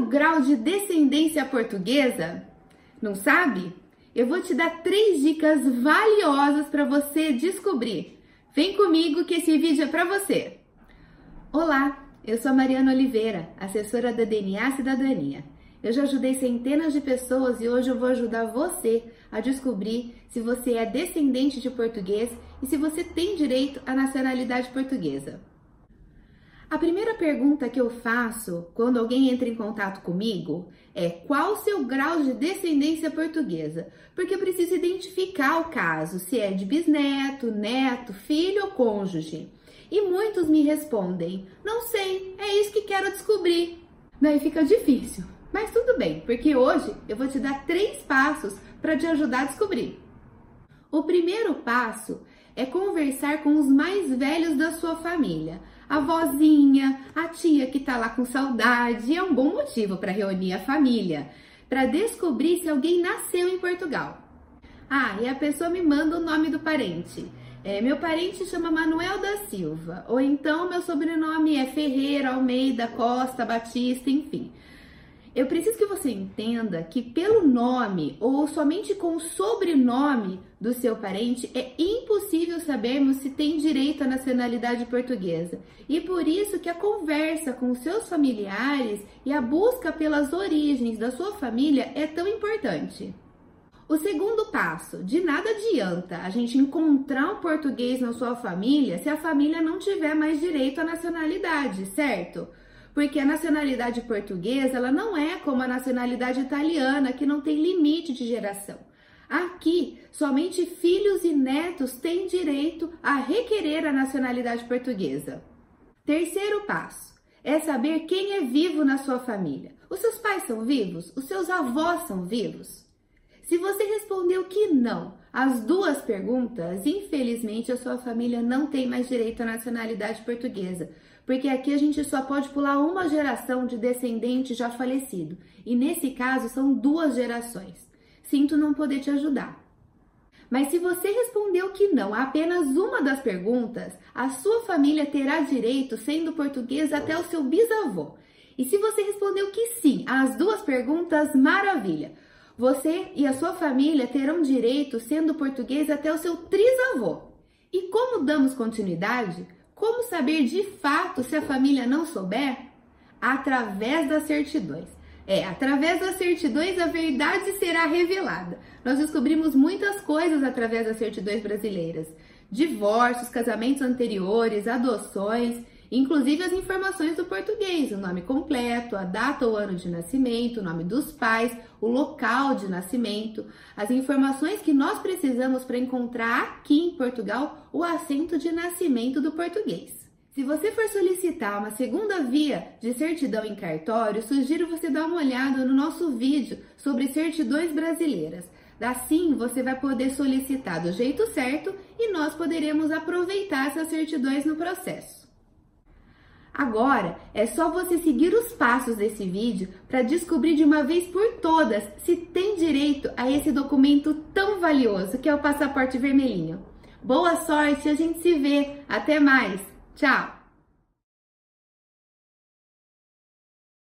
seu grau de descendência portuguesa? Não sabe? Eu vou te dar três dicas valiosas para você descobrir. Vem comigo que esse vídeo é para você. Olá, eu sou a Mariana Oliveira, assessora da DNA Cidadania. Eu já ajudei centenas de pessoas e hoje eu vou ajudar você a descobrir se você é descendente de português e se você tem direito à nacionalidade portuguesa. A primeira pergunta que eu faço quando alguém entra em contato comigo é qual o seu grau de descendência portuguesa? Porque eu preciso identificar o caso, se é de bisneto, neto, filho ou cônjuge. E muitos me respondem: não sei, é isso que quero descobrir. Daí fica difícil, mas tudo bem, porque hoje eu vou te dar três passos para te ajudar a descobrir. O primeiro passo é conversar com os mais velhos da sua família a vozinha, a tia que tá lá com saudade, é um bom motivo para reunir a família, para descobrir se alguém nasceu em Portugal. Ah, e a pessoa me manda o nome do parente. É, meu parente chama Manuel da Silva, ou então meu sobrenome é Ferreira, Almeida, Costa, Batista, enfim. Eu preciso que você entenda que pelo nome ou somente com o sobrenome do seu parente é impossível sabermos se tem direito à nacionalidade portuguesa. E por isso que a conversa com seus familiares e a busca pelas origens da sua família é tão importante. O segundo passo, de nada adianta a gente encontrar um português na sua família se a família não tiver mais direito à nacionalidade, certo? Porque a nacionalidade portuguesa ela não é como a nacionalidade italiana, que não tem limite de geração. Aqui, somente filhos e netos têm direito a requerer a nacionalidade portuguesa. Terceiro passo é saber quem é vivo na sua família. Os seus pais são vivos? Os seus avós são vivos? Se você respondeu que não às duas perguntas, infelizmente a sua família não tem mais direito à nacionalidade portuguesa, porque aqui a gente só pode pular uma geração de descendente já falecido, e nesse caso são duas gerações. Sinto não poder te ajudar. Mas se você respondeu que não a apenas uma das perguntas, a sua família terá direito sendo português até o seu bisavô. E se você respondeu que sim às duas perguntas, maravilha! Você e a sua família terão direito sendo português até o seu trisavô. E como damos continuidade? Como saber de fato se a família não souber? Através das certidões. É, através das certidões a verdade será revelada. Nós descobrimos muitas coisas através das certidões brasileiras: divórcios, casamentos anteriores, adoções inclusive as informações do português, o nome completo, a data ou ano de nascimento, o nome dos pais, o local de nascimento, as informações que nós precisamos para encontrar aqui em Portugal o assento de nascimento do português. Se você for solicitar uma segunda via de certidão em cartório, sugiro você dar uma olhada no nosso vídeo sobre certidões brasileiras. Assim, você vai poder solicitar do jeito certo e nós poderemos aproveitar essas certidões no processo. Agora é só você seguir os passos desse vídeo para descobrir de uma vez por todas se tem direito a esse documento tão valioso que é o passaporte vermelhinho. Boa sorte, a gente se vê. Até mais. Tchau.